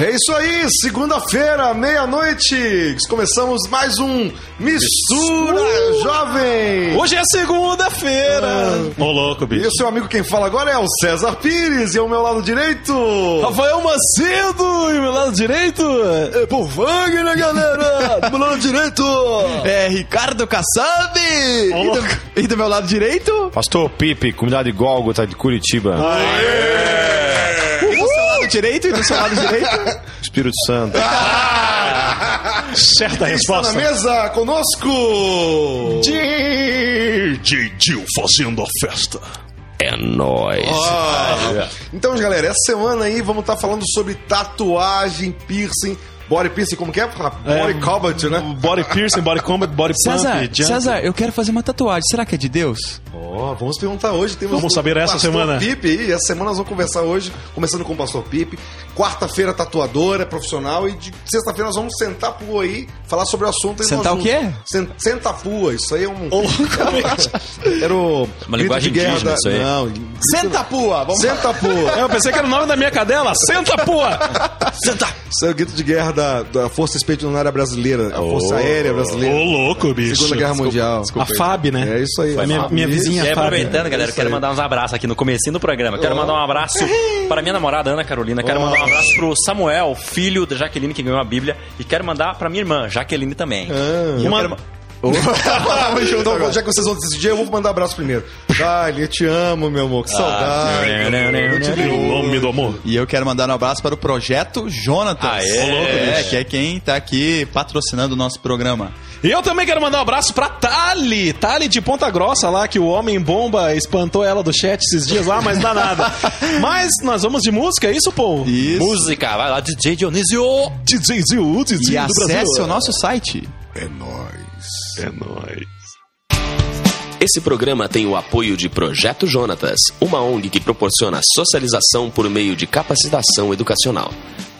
É isso aí, segunda-feira, meia-noite. Começamos mais um Mistura, Jovem. Hoje é segunda-feira. Ô, louco, E bicho. o seu amigo quem fala agora é o César Pires e ao meu lado direito. Rafael Macedo e meu lado direito. É por Wagner, galera! Do meu lado direito! É Ricardo Kassab! E louco. do, e do meu lado direito? Pastor Pipe, comunidade Gólgota de Curitiba. E lado direito? E do seu lado direito? Espírito Santo. Certa Está na resposta. mesa conosco! DJ Gil fazendo a festa. É nóis. Ah, então, galera, essa semana aí vamos estar falando sobre tatuagem, piercing, body piercing, como que é? Body combat, né? Body piercing, body combat, body César, pump, jump. César, eu quero fazer uma tatuagem. Será que é de Deus? Ó, vamos perguntar hoje. Temos Vamos saber essa Pastor semana. Pipe aí. Essa semana nós vamos conversar hoje, começando com o Pastor Pipe. Quarta-feira, tatuadora, profissional. E de sexta-feira nós vamos sentar pua aí, falar sobre o assunto. aí Sentar o quê? Sen- Senta pua. Isso aí é um... Ô, loucamente. Era o... Uma linguagem de guerra indígena, da... isso aí. Não, Senta pua! Vamos Senta pua. É, Eu pensei que era o nome da minha cadela. Senta, pua! Senta! Isso é o grito de guerra da, da Força Expedicionária Brasileira, a Força Aérea Ô, Brasileira. louco, bicho. Segunda Guerra Mundial. A FAB, né? É isso aí. Foi minha, minha vizinha Fábio. aproveitando, galera, eu quero mandar uns abraços aqui no comecinho do programa. Quero mandar um abraço para minha namorada Ana Carolina. Quero mandar um abraço pro Samuel, filho da Jaqueline, que ganhou a Bíblia. E quero mandar pra minha irmã, Jaqueline também. Ah. Uma- quero ma- então, já que vocês vão decidir, eu vou mandar um abraço primeiro. Dali, eu te amo, meu amor. Que saudade. Eu te ligo. nome do amor. E eu quero mandar um abraço para o Projeto Jonatas. Louco, é, que é quem tá aqui patrocinando o nosso programa. E eu também quero mandar um abraço pra Tali. Tali de Ponta Grossa lá, que o Homem Bomba espantou ela do chat esses dias lá, mas dá nada. mas nós vamos de música, é isso, pô? Isso. Música, vai lá, DJ Dionísio. DJ Zil, DJ E do Brasil. acesse o nosso site. É nóis. Esse programa tem o apoio de Projeto Jonatas, uma ONG que proporciona socialização por meio de capacitação educacional.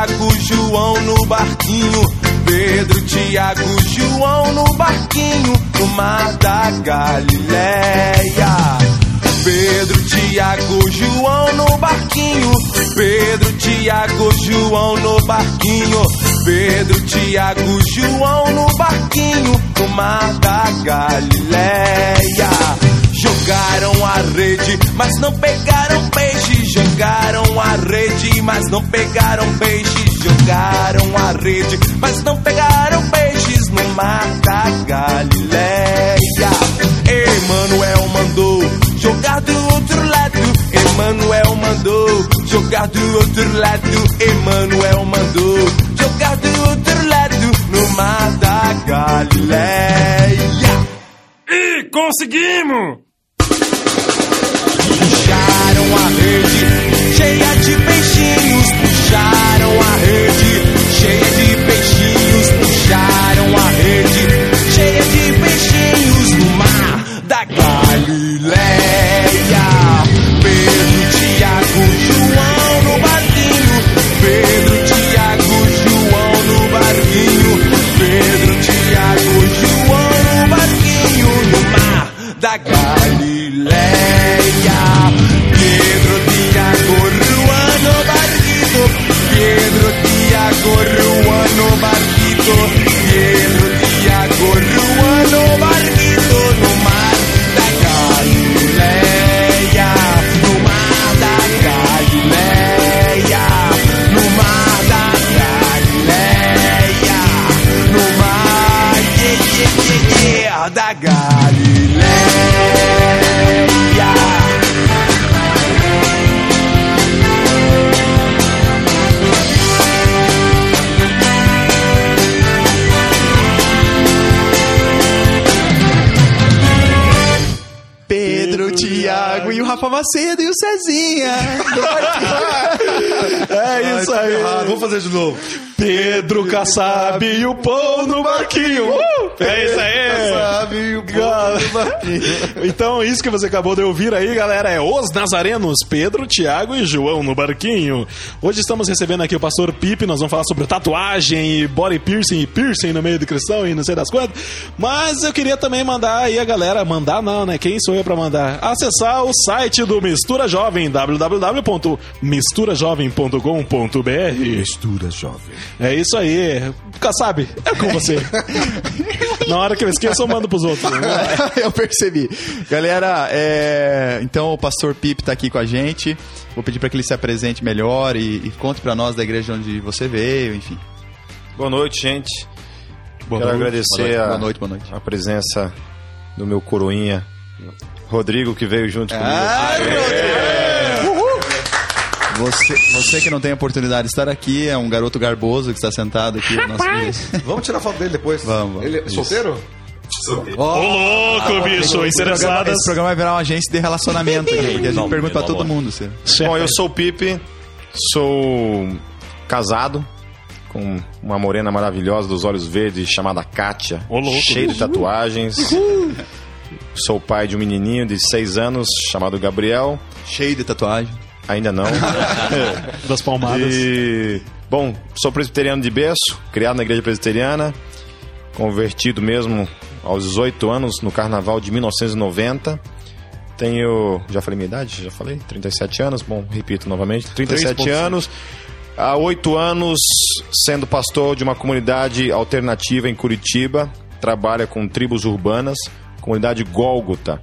Tiago, João no barquinho. Pedro, Tiago, João no barquinho. No mar da Galileia. Pedro, Tiago, João no barquinho. Pedro, Tiago, João no barquinho. Pedro, Tiago, João no barquinho. No mar da Galileia. Jogaram a rede, mas não pegaram peixe. Jogaram a rede, mas não pegaram peixe. Jogaram a rede, mas não pegaram peixes no mar da Galileia. Emanuel mandou jogar do outro lado. Emanuel mandou jogar do outro lado. Emanuel mandou jogar do outro lado no mar da Galileia. E conseguimos! Puxaram a rede da. Tiago e o e Cezinha. É isso aí. Ah, vamos fazer de novo. Pedro Kassab e o pão no barquinho. Uh! É isso aí. Sabe, o Gal- Então, isso que você acabou de ouvir aí, galera, é Os Nazarenos, Pedro, Tiago e João no barquinho. Hoje estamos recebendo aqui o pastor Pipe, nós vamos falar sobre tatuagem e body piercing e piercing no meio de cristão e não sei das quantas. Mas eu queria também mandar aí a galera, mandar não, né? Quem sou eu pra mandar? Acessar o site do Mistura Jovem, www.misturajovem.com.br. Mistura jovem. É isso aí. Kassab, é com você. Na hora que eu esqueço, eu mando pros outros. né? Eu percebi. Galera, é, então o pastor Pipe tá aqui com a gente. Vou pedir para que ele se apresente melhor e, e conte para nós da igreja onde você veio, enfim. Boa noite, gente. Boa Quero noite. agradecer Boa a, noite, boa noite. a presença do meu coroinha, Rodrigo, que veio junto comigo. Você, você que não tem a oportunidade de estar aqui, é um garoto garboso que está sentado aqui ao nosso. Vamos tirar foto dele depois. Vamos, vamos. Ele é solteiro? Ô, louco, bicho, Esse programa, interessadas. esse programa vai virar uma agência de relacionamento aqui, porque a gente Não, pergunta pra todo amor. mundo. Você. Bom, eu sou o Pipe, sou casado com uma morena maravilhosa dos olhos verdes chamada Kátia, Ô, louco. cheia de tatuagens. Sou pai de um menininho de seis anos chamado Gabriel. Cheio de tatuagem. Ainda não. Das palmadas. E, bom, sou presbiteriano de berço, criado na igreja presbiteriana, convertido mesmo aos 18 anos no carnaval de 1990. Tenho, já falei minha idade? Já falei? 37 anos, bom, repito novamente, 37 3.5. anos. Há oito anos sendo pastor de uma comunidade alternativa em Curitiba, trabalha com tribos urbanas, comunidade Gólgota.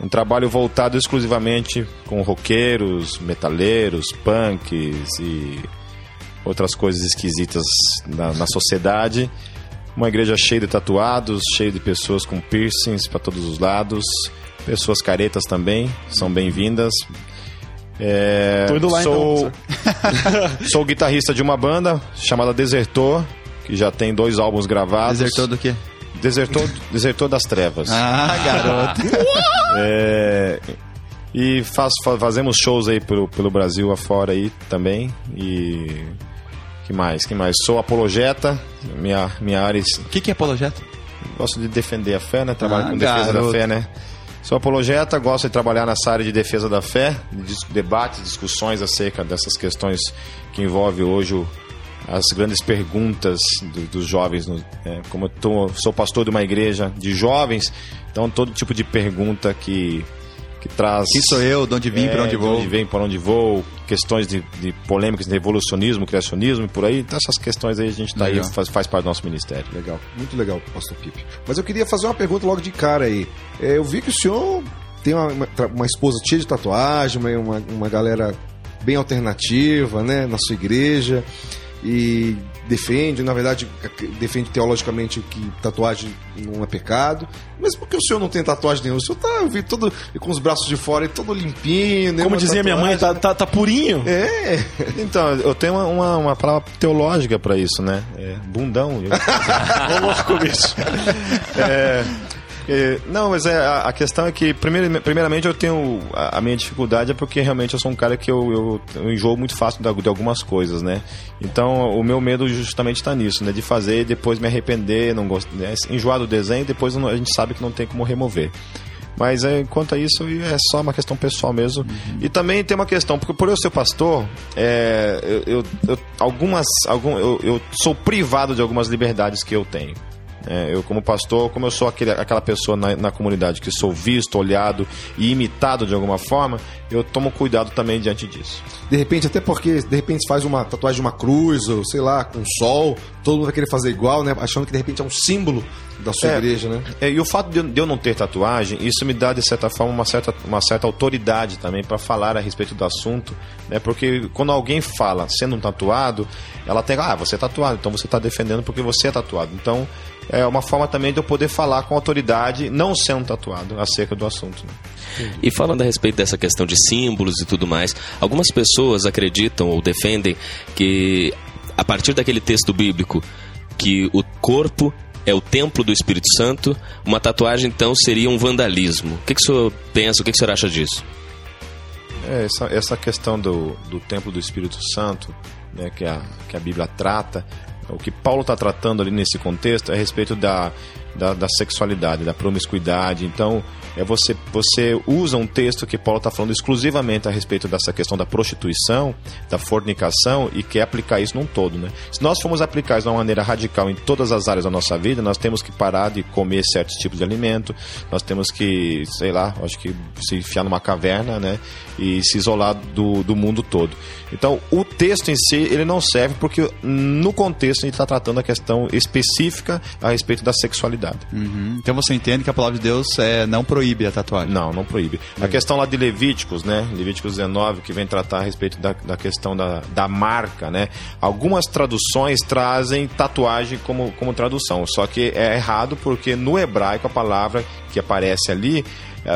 Um trabalho voltado exclusivamente com roqueiros, metaleiros, punks e outras coisas esquisitas na, na sociedade. Uma igreja cheia de tatuados, cheia de pessoas com piercings para todos os lados. Pessoas caretas também, são bem-vindas. É, Tô indo lá, sou, então, sou guitarrista de uma banda chamada Desertor, que já tem dois álbuns gravados. Desertou do quê? Desertor, Desertor das Trevas. Ah, garoto. É, e faz, fa- fazemos shows aí pelo, pelo Brasil afora aí também. E. que mais? que mais? Sou apologeta, minha, minha área. O que, que é apologeta? Gosto de defender a fé, né? Trabalho Ah, com defesa garoto. da fé, né? Sou apologeta, gosto de trabalhar nessa área de defesa da fé, de debates, discussões acerca dessas questões que envolvem hoje o- as grandes perguntas do- dos jovens. no- né? Como eu tô- sou pastor de uma igreja de jovens, então todo tipo de pergunta que, que traz. Quem sou eu? De onde vim? É, pra onde de vou? onde vem, para onde vou, questões de, de polêmicas de evolucionismo, criacionismo e por aí. Então, essas questões aí a gente tá aí, faz, faz parte do nosso ministério. Legal, muito legal, pastor Pipe. Mas eu queria fazer uma pergunta logo de cara aí. É, eu vi que o senhor tem uma, uma, uma esposa cheia de tatuagem, uma, uma galera bem alternativa, né, na sua igreja. E defende, na verdade, defende teologicamente que tatuagem não é pecado. Mas por que o senhor não tem tatuagem nenhuma? O senhor tá eu vi, todo com os braços de fora e todo limpinho. Como nenhuma dizia minha mãe, tatuagem. tá, tá, tá purinho. É, Então, eu tenho uma, uma, uma palavra teológica para isso, né? É bundão. Ô, louco, bicho. É, é, não, mas é, a, a questão é que, primeiro, primeiramente, eu tenho. A, a minha dificuldade é porque realmente eu sou um cara que eu, eu, eu enjoo muito fácil de, de algumas coisas, né? Então, o meu medo justamente está nisso, né? De fazer e depois me arrepender, não gosto, né? enjoar do desenho, depois não- a gente sabe que não tem como remover. Mas é, quanto a isso, é só uma questão pessoal mesmo. E também tem uma questão, porque por eu ser pastor, é, eu, eu- eu- algumas, algum, eu, eu sou privado de algumas liberdades que eu tenho. É, eu, como pastor, como eu sou aquele, aquela pessoa na, na comunidade que sou visto, olhado e imitado de alguma forma, eu tomo cuidado também diante disso. De repente, até porque de repente faz uma tatuagem de uma cruz, ou sei lá, com sol, todo mundo vai querer fazer igual, né? Achando que de repente é um símbolo da sua É. igreja, né? É, e o fato de eu, de eu não ter tatuagem, isso me dá, de certa forma, uma certa, uma certa autoridade também para falar a respeito do assunto, né? Porque quando alguém fala sendo um tatuado, ela tem, ah, você é tatuado, então você está defendendo porque você é tatuado. Então, é uma forma também de eu poder falar com autoridade, não sendo tatuado, acerca do assunto. né? E falando a respeito dessa questão de símbolos e tudo mais, algumas pessoas acreditam ou defendem que a partir daquele texto bíblico que o corpo é o templo do Espírito Santo. Uma tatuagem, então, seria um vandalismo. O que, que o senhor pensa, o que, que o senhor acha disso? É, essa, essa questão do, do templo do Espírito Santo, né, que, a, que a Bíblia trata, o que Paulo está tratando ali nesse contexto é a respeito da, da, da sexualidade, da promiscuidade. Então, é você, você usa um texto que Paulo está falando exclusivamente a respeito dessa questão da prostituição, da fornicação e quer aplicar isso num todo. Né? Se nós formos aplicar isso de uma maneira radical em todas as áreas da nossa vida, nós temos que parar de comer certos tipos de alimento, nós temos que, sei lá, acho que se enfiar numa caverna né? e se isolar do, do mundo todo. Então, o texto em si, ele não serve porque no contexto a gente está tratando a questão específica a respeito da sexualidade. Uhum. Então você entende que a palavra de Deus é, não proíbe a tatuagem. Não, não proíbe. A questão lá de Levíticos, né? Levíticos 19, que vem tratar a respeito da, da questão da, da marca, né? Algumas traduções trazem tatuagem como, como tradução, só que é errado porque no hebraico a palavra que aparece ali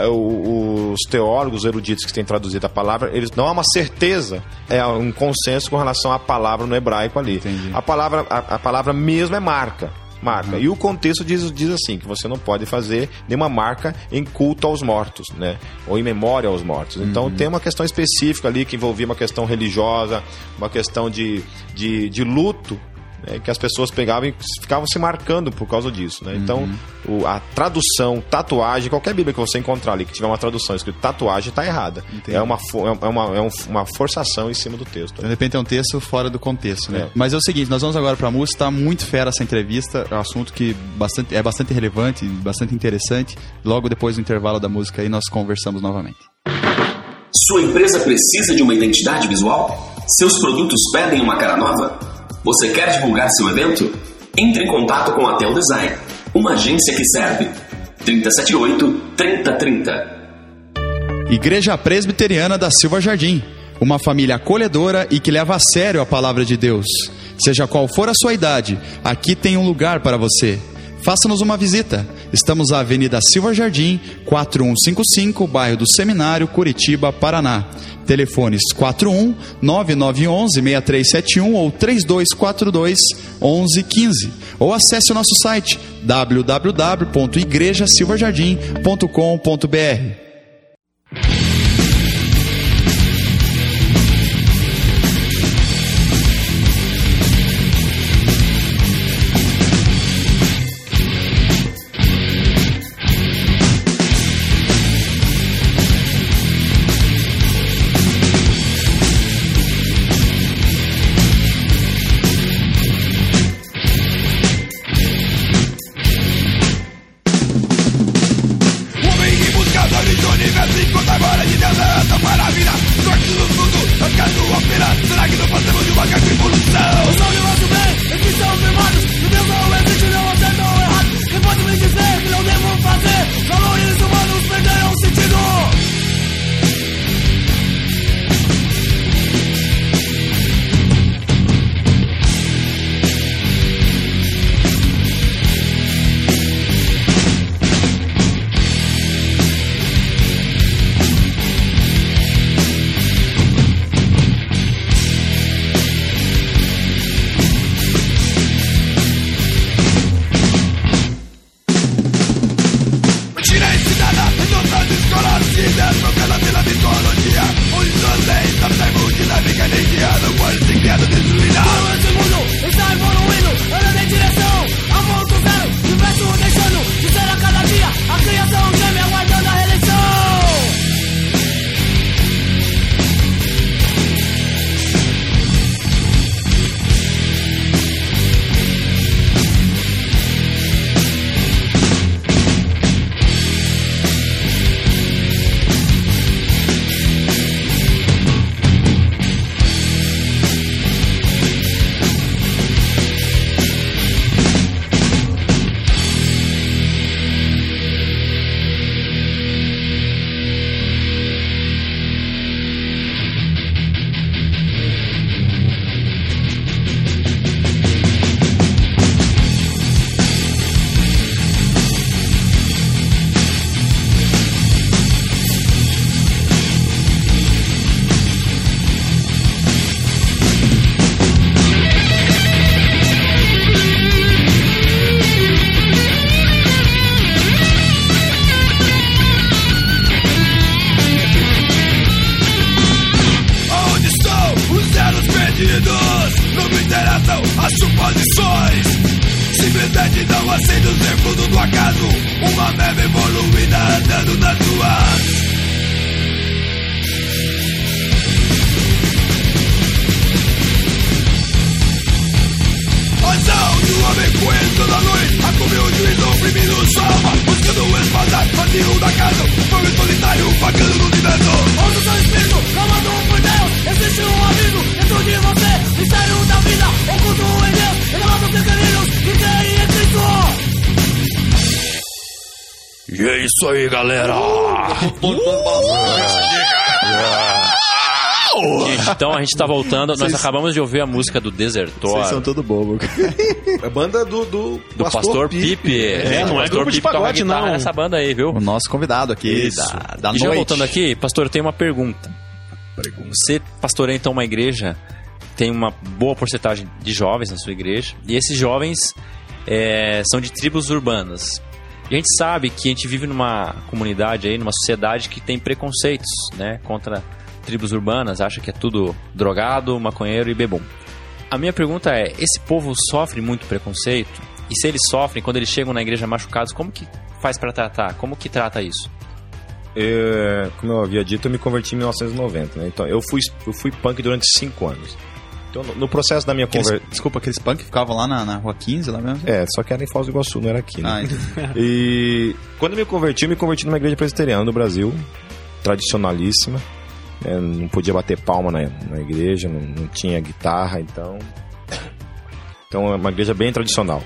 o- os teólogos eruditos que têm traduzido a palavra, eles não há uma certeza, é um consenso com relação à palavra no hebraico ali. Entendi. A palavra, a, a palavra mesmo é marca. Marca. E o contexto diz, diz assim: que você não pode fazer nenhuma marca em culto aos mortos, né? Ou em memória aos mortos. Então tem uma questão específica ali que envolvia uma questão religiosa, uma questão de, de, de luto. Né, que as pessoas pegavam e ficavam se marcando por causa disso. Né? Então, o- a tradução, tatuagem, qualquer Bíblia que você encontrar ali que tiver uma tradução escrito tatuagem, está errada. É, uma, fo- é uma, é um- uma forçação em cima do texto. Então, de repente é um texto fora do contexto, né? É. Mas é o seguinte, nós vamos agora pra música, tá muito fera essa entrevista, é um assunto que bastante, é bastante relevante, bastante interessante. Logo depois do intervalo da música aí nós conversamos novamente. Sua empresa precisa de uma identidade visual? Seus produtos pedem uma cara nova? Você quer divulgar seu evento? Entre em contato com a Tel Design, uma agência que serve. 378-3030. Igreja Presbiteriana da Silva Jardim, uma família acolhedora e que leva a sério a palavra de Deus. Seja qual for a sua idade, aqui tem um lugar para você. Faça-nos uma visita. Estamos na Avenida Silva Jardim, 4155, bairro do Seminário, Curitiba, Paraná. Telefones 41 9911 6371 ou 3242 1115. Ou acesse o nosso site www.igrejasilvajardim.com.br. Simplesmente não aceito ser fruto do acaso. Uma meba evoluída andando nas ruas. Ação do homem coelho toda noite. A comer o juiz oprimido salva Buscando espada, vazio da casa. Fogo solitário, vagando no universo espírito, clamando por Deus Existe um amigo dentro de você Mistério da vida, oculto em Deus Revelado pequeninos que creem em Cristo E é isso aí, galera! Gente, então a gente tá voltando. Nós acabamos de ouvir a música do Desertor. Vocês são todo bobo. É banda do, do, Do Pastor, Pipe. É, não é Pastor grupo de Pipe toca pagode, não. nessa banda aí, viu? O nosso convidado aqui Isso. da, da e já noite. voltando aqui, pastor, eu tenho uma pergunta. Você pastoreia então uma igreja, tem uma boa porcentagem de jovens na sua igreja, e esses jovens é, são de tribos urbanas. E a gente sabe que a gente vive numa comunidade aí, numa sociedade que tem preconceitos, né, contra tribos urbanas, acha que é tudo drogado, maconheiro e bebum. A minha pergunta é, esse povo sofre muito preconceito? E se eles sofrem, quando eles chegam na igreja machucados, como que faz pra tratar? Como que trata isso? É, como eu havia dito, eu me converti em 1990, né? Então, eu fui, eu fui punk durante cinco anos. Então, no, no processo da minha conversão... desculpa, aqueles punk que ficavam lá na, na rua 15, lá mesmo? É, só que era em Foz do Iguaçu, não era aqui, né? Ah. E quando eu me converti, eu me converti numa igreja presbiteriana do Brasil, tradicionalíssima. né? Não podia bater palma na, na igreja, não, não tinha guitarra, então. Então é uma igreja bem tradicional.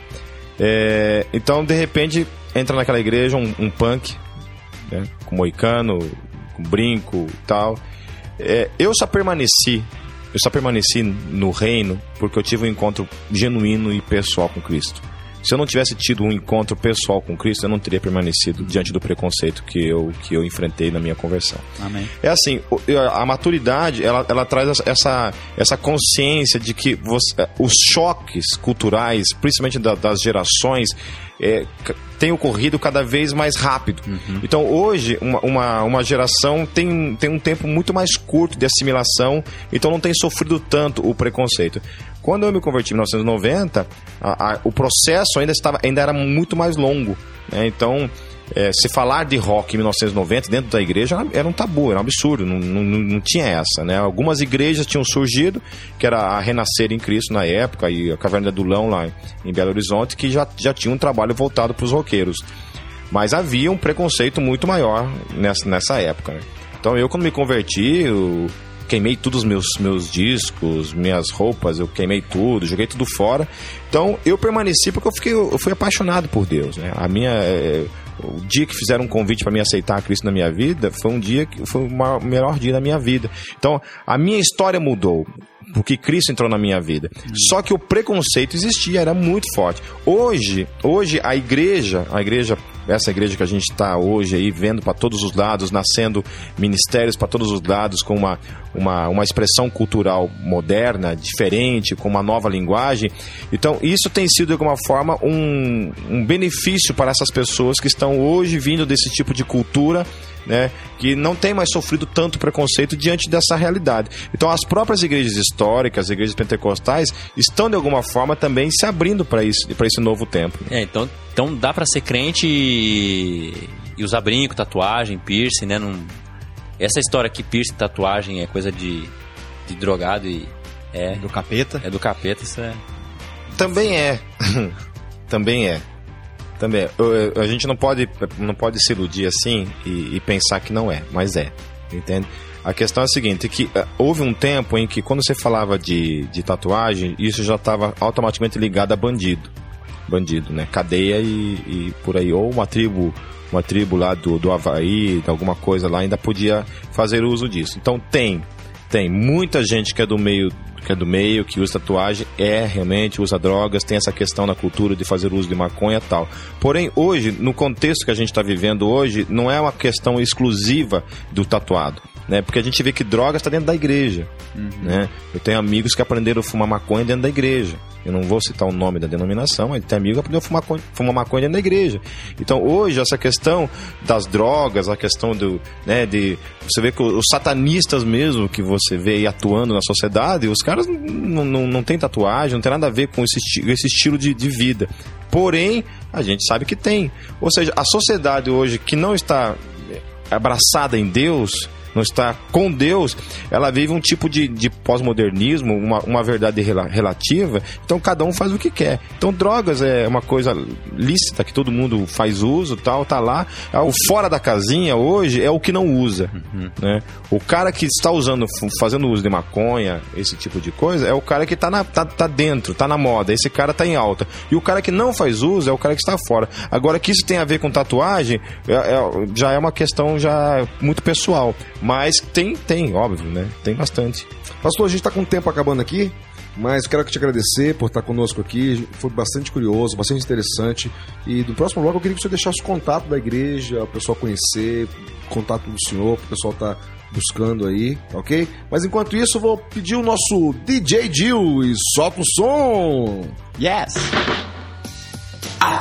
É, então, de repente, entra naquela igreja um, um punk, né? com moicano, com brinco e tal. É, eu só permaneci, eu só permaneci no reino porque eu tive um encontro genuíno e pessoal com Cristo. Se eu não tivesse tido um encontro pessoal com Cristo, eu não teria permanecido diante do preconceito que eu, que eu enfrentei na minha conversão. Amém. É assim, a maturidade, ela, ela traz essa, essa consciência de que você- eh, os choques culturais, principalmente da- das gerações, é, têm ocorrido cada vez mais rápido. Então, hoje, uma, uma, uma geração tem, tem um tempo muito mais curto de assimilação, então não tem sofrido tanto o preconceito. Quando eu me converti em 1990, a- a- o processo ainda, estava, ainda era muito mais longo. né? Então, é, se falar de rock em 1990 dentro da igreja era- um tabu, era um absurdo, não, não, não- tinha essa, né? Algumas igrejas tinham surgido, que era a Renascer em Cristo na época, e a Caverna do Dulão lá em Belo Horizonte, que já, já tinha um trabalho voltado para os roqueiros. Mas havia um preconceito muito maior nessa, nessa época, né? Então eu, quando me converti, queimei todos os meus, meus discos, minhas roupas, eu queimei tudo, joguei tudo fora. Então eu permaneci porque eu, fiquei, eu fui apaixonado por Deus, né? A minha. é, o dia que fizeram um convite para me aceitar Cristo na minha vida foi um dia que foi o melhor dia da minha vida. Então a minha história mudou porque Cristo entrou na minha vida. Só que o preconceito existia, era muito forte. Hoje, hoje a igreja, a igreja, essa igreja que a gente está hoje aí vendo para todos os lados, nascendo ministérios para todos os lados com uma, uma, uma expressão cultural moderna, diferente, com uma nova linguagem. Então, isso tem sido de alguma forma um, um benefício para essas pessoas que estão hoje vindo desse tipo de cultura né, que não tem mais sofrido tanto preconceito diante dessa realidade. Então, as próprias igrejas históricas, as igrejas pentecostais, estão de alguma forma também se abrindo para isso, para esse novo tempo. É, então, então dá pra ser crente e, e usar brinco, tatuagem, piercing, né? Não... Essa história que piercing, tatuagem é coisa de, de drogado e é, Do capeta. é do capeta, isso é... Também é, também é, também A gente não pode, não pode se iludir assim e, e pensar que não é, mas é, entende? A questão é a seguinte, que eh, houve um tempo em que quando você falava de, de tatuagem, isso já estava automaticamente ligado a bandido. Bandido, né? Cadeia e, e por aí. Ou uma tribo, uma tribo lá do, do Havaí, alguma coisa lá, ainda podia fazer uso disso. Então tem, tem muita gente que é do meio que é do meio, que usa tatuagem, é realmente usa drogas, tem essa questão na cultura de fazer uso de maconha e tal. Porém, hoje, no contexto que a gente está vivendo hoje, não é uma questão exclusiva do tatuado. Né? Porque a gente vê que drogas está dentro da igreja. Né? Eu tenho amigos que aprenderam a fumar maconha dentro da igreja. Eu não vou citar o nome da denominação, mas tem amigo que aprendeu a fumar, fumar maconha da igreja. Então hoje essa questão das drogas, a questão do, né, de você vê que os satanistas mesmo que você vê aí atuando na sociedade, os caras não, não, não tem tatuagem, não tem nada a ver com esse, esse estilo de, de vida. Porém, a gente sabe que tem. Ou seja, a sociedade hoje que não está abraçada em Deus, não está com Deus, ela vive um tipo de, de pós-modernismo, uma, uma verdade rela- relativa, então cada um faz o que quer. Então drogas é uma coisa lícita que todo mundo faz uso, tal, tá lá. Ah, O fora da casinha hoje é o que não usa, né? O cara que está usando, fazendo uso de maconha, esse tipo de coisa, é o cara que tá, na, tá, tá dentro, tá na moda, esse cara tá em alta. E o cara que não faz uso é o cara que está fora. Agora que isso tem a ver com tatuagem, é- é- já é uma questão já muito pessoal. Mas tem, tem, óbvio, né? Tem bastante. Pastor, a gente está com o tempo acabando aqui, mas quero te agradecer por estar conosco aqui. Foi bastante curioso, bastante interessante. E do próximo bloco eu queria que você deixasse o contato da igreja, o pessoal conhecer, contato do senhor, para o pessoal estar buscando aí, ok? Mas enquanto isso, eu vou pedir o nosso DJ Jill e solta o som! Yes!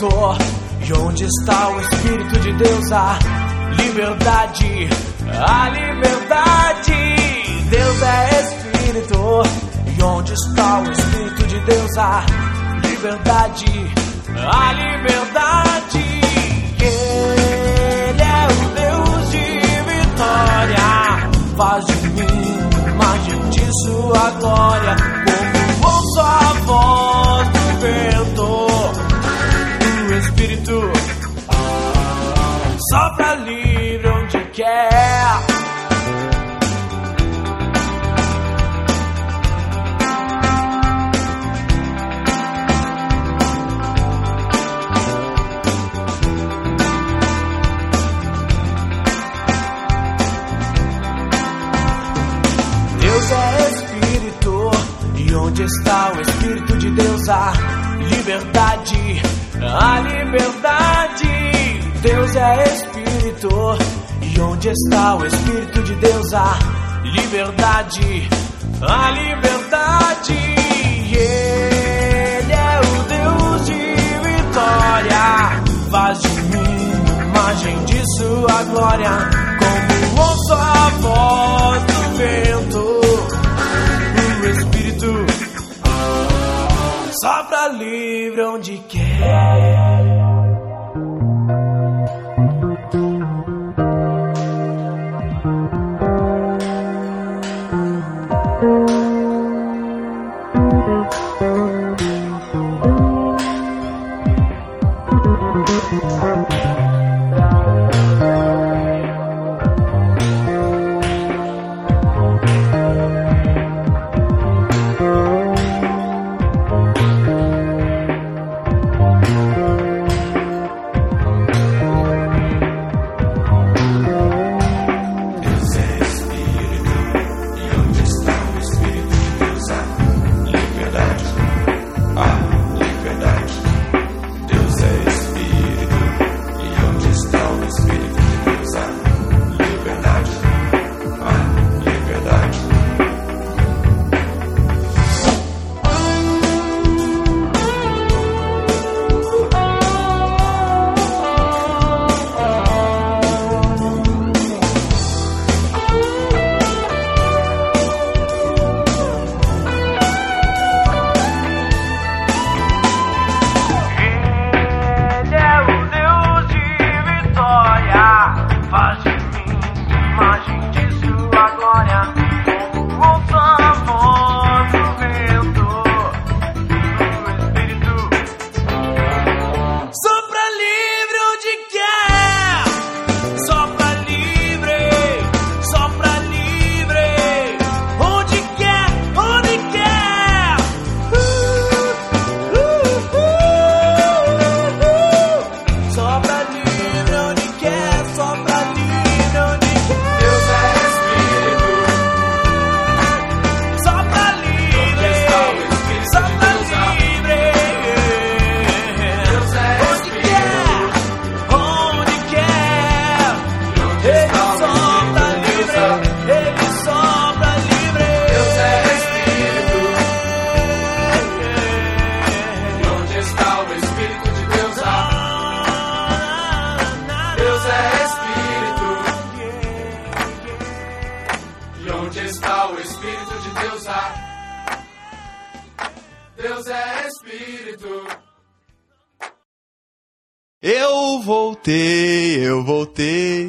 E onde está o Espírito de Deus? A liberdade, a liberdade. Deus é Espírito, e onde está o Espírito de Deus? A liberdade, a liberdade. Ele é o Deus de vitória, faz de mim uma de sua glória, liberdade, a liberdade.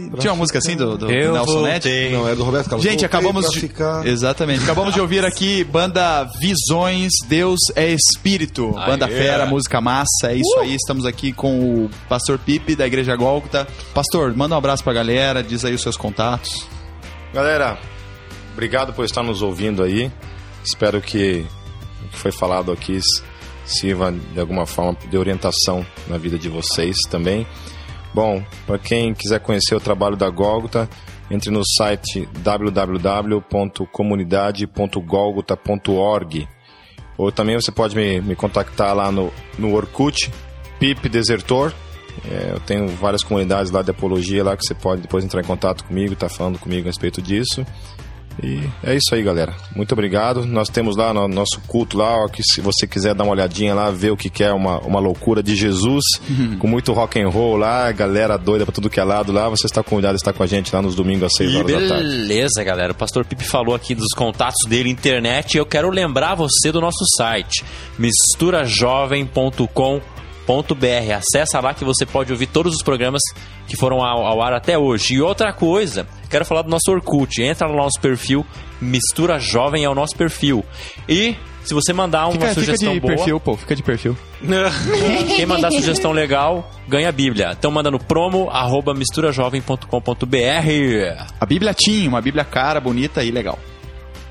Voltei. Tinha uma música assim do, do, do Eu Nelson voltei. Ned? Não, é do Roberto Carlos. Gente, acabamos de. ficar. Exatamente. Acabamos de ouvir aqui banda Visões, Deus é Espírito. Banda Fera, música massa. É isso aí. Estamos aqui com o Pastor Pipe da Igreja Gólgota. Pastor, manda um abraço pra galera, diz aí os seus contatos. Galera, obrigado por estar nos ouvindo aí. Espero que o que foi falado aqui sirva de alguma forma de orientação na vida de vocês também. Bom, para quem quiser conhecer o trabalho da Gólgota, entre no site www.comunidade.golgota.org ou também você pode me, me contactar lá no, no Orkut, Pip Desertor. É, eu tenho várias comunidades lá de apologia lá que você pode depois entrar em contato comigo, tá falando comigo a respeito disso. E é isso aí, galera. Muito obrigado. Nós temos lá no nosso culto lá, ó, que se você quiser dar uma olhadinha lá, ver o que que é uma, uma loucura de Jesus, com muito rock and roll lá, galera doida pra tudo que é lado lá, você está convidado a estar com a gente lá nos domingos às 6 E horas da tarde. beleza, galera. O pastor Pipe falou aqui dos contatos dele internet. Eu quero lembrar você do nosso site, misturajovem.com.br. Acessa lá que você pode ouvir todos os programas que foram ao, ao ar até hoje. E outra coisa, quero falar do nosso Orkut. Entra no nosso perfil, Mistura Jovem é o nosso perfil. E se você mandar uma Fica, fica sugestão de boa, perfil, pô. Fica de perfil. quem mandar sugestão legal ganha a Bíblia. Então manda no promo arroba misturajovem.com.br. A Bíblia tinha, uma Bíblia cara, bonita e legal.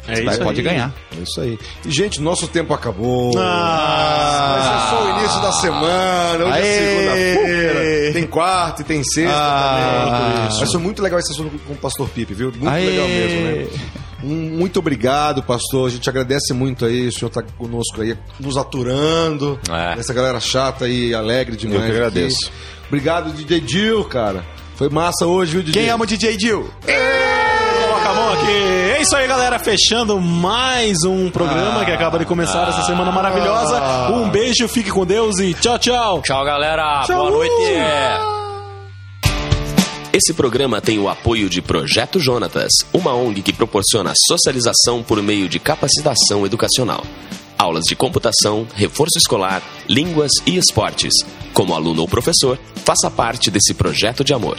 É isso pode aí. ganhar. É isso aí. E, gente, nosso tempo acabou. Ah. Mas é só o início da semana. Hoje Aê. é segunda-feira. Tem quarta e tem sexta Ah. também. Mas foi muito legal esse assunto com o pastor Pipe, viu? Muito Aê. legal mesmo, né? Muito obrigado, pastor. A gente agradece muito aí. O senhor tá conosco aí, nos aturando. É. Essa galera chata e alegre demais. Eu que agradeço. aqui. Obrigado, DJ Dil, cara. Foi massa hoje, viu, DJ? Quem ama o DJ Jill? Coloca a mão aqui. É isso aí, galera. Fechando mais um programa que acaba de começar essa semana maravilhosa. Um beijo, fique com Deus e tchau, tchau. Tchau, galera. Boa noite. Esse programa tem o apoio de Projeto Jonatas, uma ONG que proporciona socialização por meio de capacitação educacional. Aulas de computação, reforço escolar, línguas e esportes. Como aluno ou professor, faça parte desse projeto de amor.